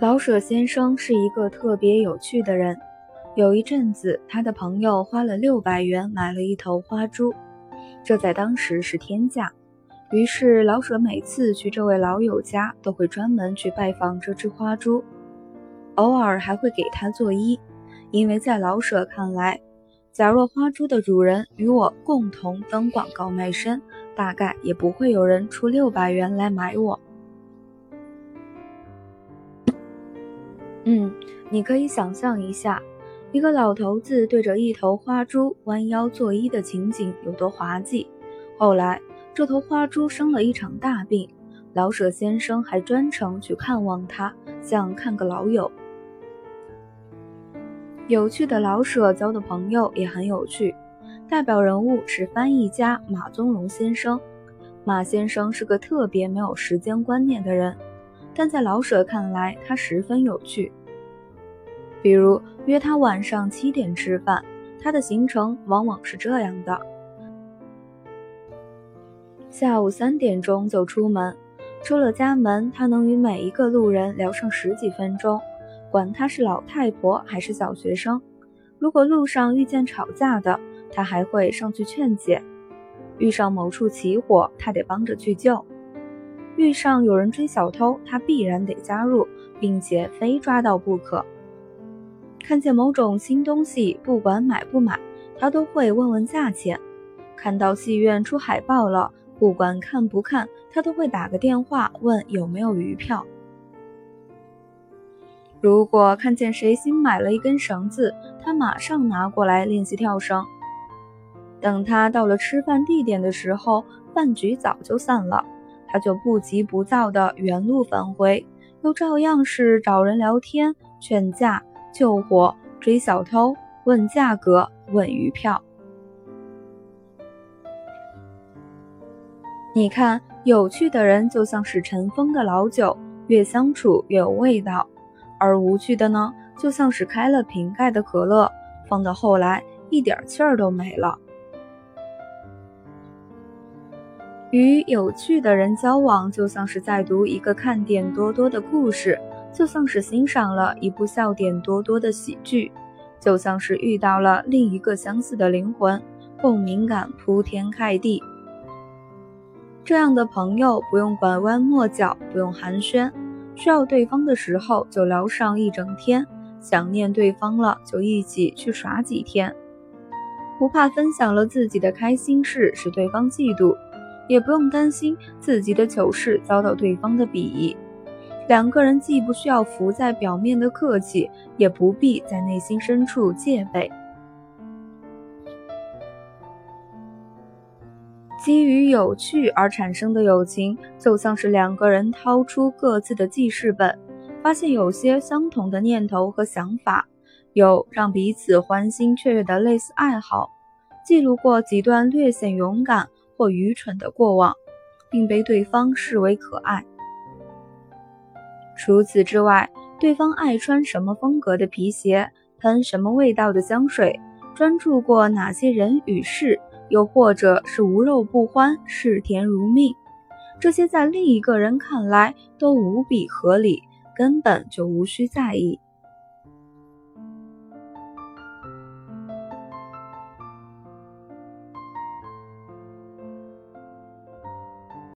老舍先生是一个特别有趣的人。有一阵子，他的朋友花了六百元买了一头花猪，这在当时是天价。于是老舍每次去这位老友家，都会专门去拜访这只花猪，偶尔还会给他作揖，因为在老舍看来，假若花猪的主人与我共同登广告卖身，大概也不会有人出六百元来买我。嗯，你可以想象一下，一个老头子对着一头花猪弯腰作揖的情景有多滑稽。后来，这头花猪生了一场大病，老舍先生还专程去看望他，像看个老友。有趣的老舍交的朋友也很有趣，代表人物是翻译家马宗荣先生。马先生是个特别没有时间观念的人。但在老舍看来，他十分有趣。比如约他晚上七点吃饭，他的行程往往是这样的：下午三点钟就出门，出了家门，他能与每一个路人聊上十几分钟，管他是老太婆还是小学生。如果路上遇见吵架的，他还会上去劝解；遇上某处起火，他得帮着去救。遇上有人追小偷，他必然得加入，并且非抓到不可。看见某种新东西，不管买不买，他都会问问价钱。看到戏院出海报了，不管看不看，他都会打个电话问有没有余票。如果看见谁新买了一根绳子，他马上拿过来练习跳绳。等他到了吃饭地点的时候，饭局早就散了。他就不急不躁地原路返回，又照样是找人聊天、劝架、救火、追小偷、问价格、问余票。你看，有趣的人就像是尘封的老酒，越相处越有味道；而无趣的呢，就像是开了瓶盖的可乐，放到后来一点气儿都没了。与有趣的人交往，就像是在读一个看点多多的故事，就像是欣赏了一部笑点多多的喜剧，就像是遇到了另一个相似的灵魂，共鸣感铺天盖地。这样的朋友不用拐弯抹角，不用寒暄，需要对方的时候就聊上一整天，想念对方了就一起去耍几天，不怕分享了自己的开心事使对方嫉妒。也不用担心自己的糗事遭到对方的鄙夷，两个人既不需要浮在表面的客气，也不必在内心深处戒备。基于有趣而产生的友情，就像是两个人掏出各自的记事本，发现有些相同的念头和想法，有让彼此欢欣雀跃的类似爱好，记录过几段略显勇敢。或愚蠢的过往，并被对方视为可爱。除此之外，对方爱穿什么风格的皮鞋，喷什么味道的香水，专注过哪些人与事，又或者是无肉不欢，嗜甜如命，这些在另一个人看来都无比合理，根本就无需在意。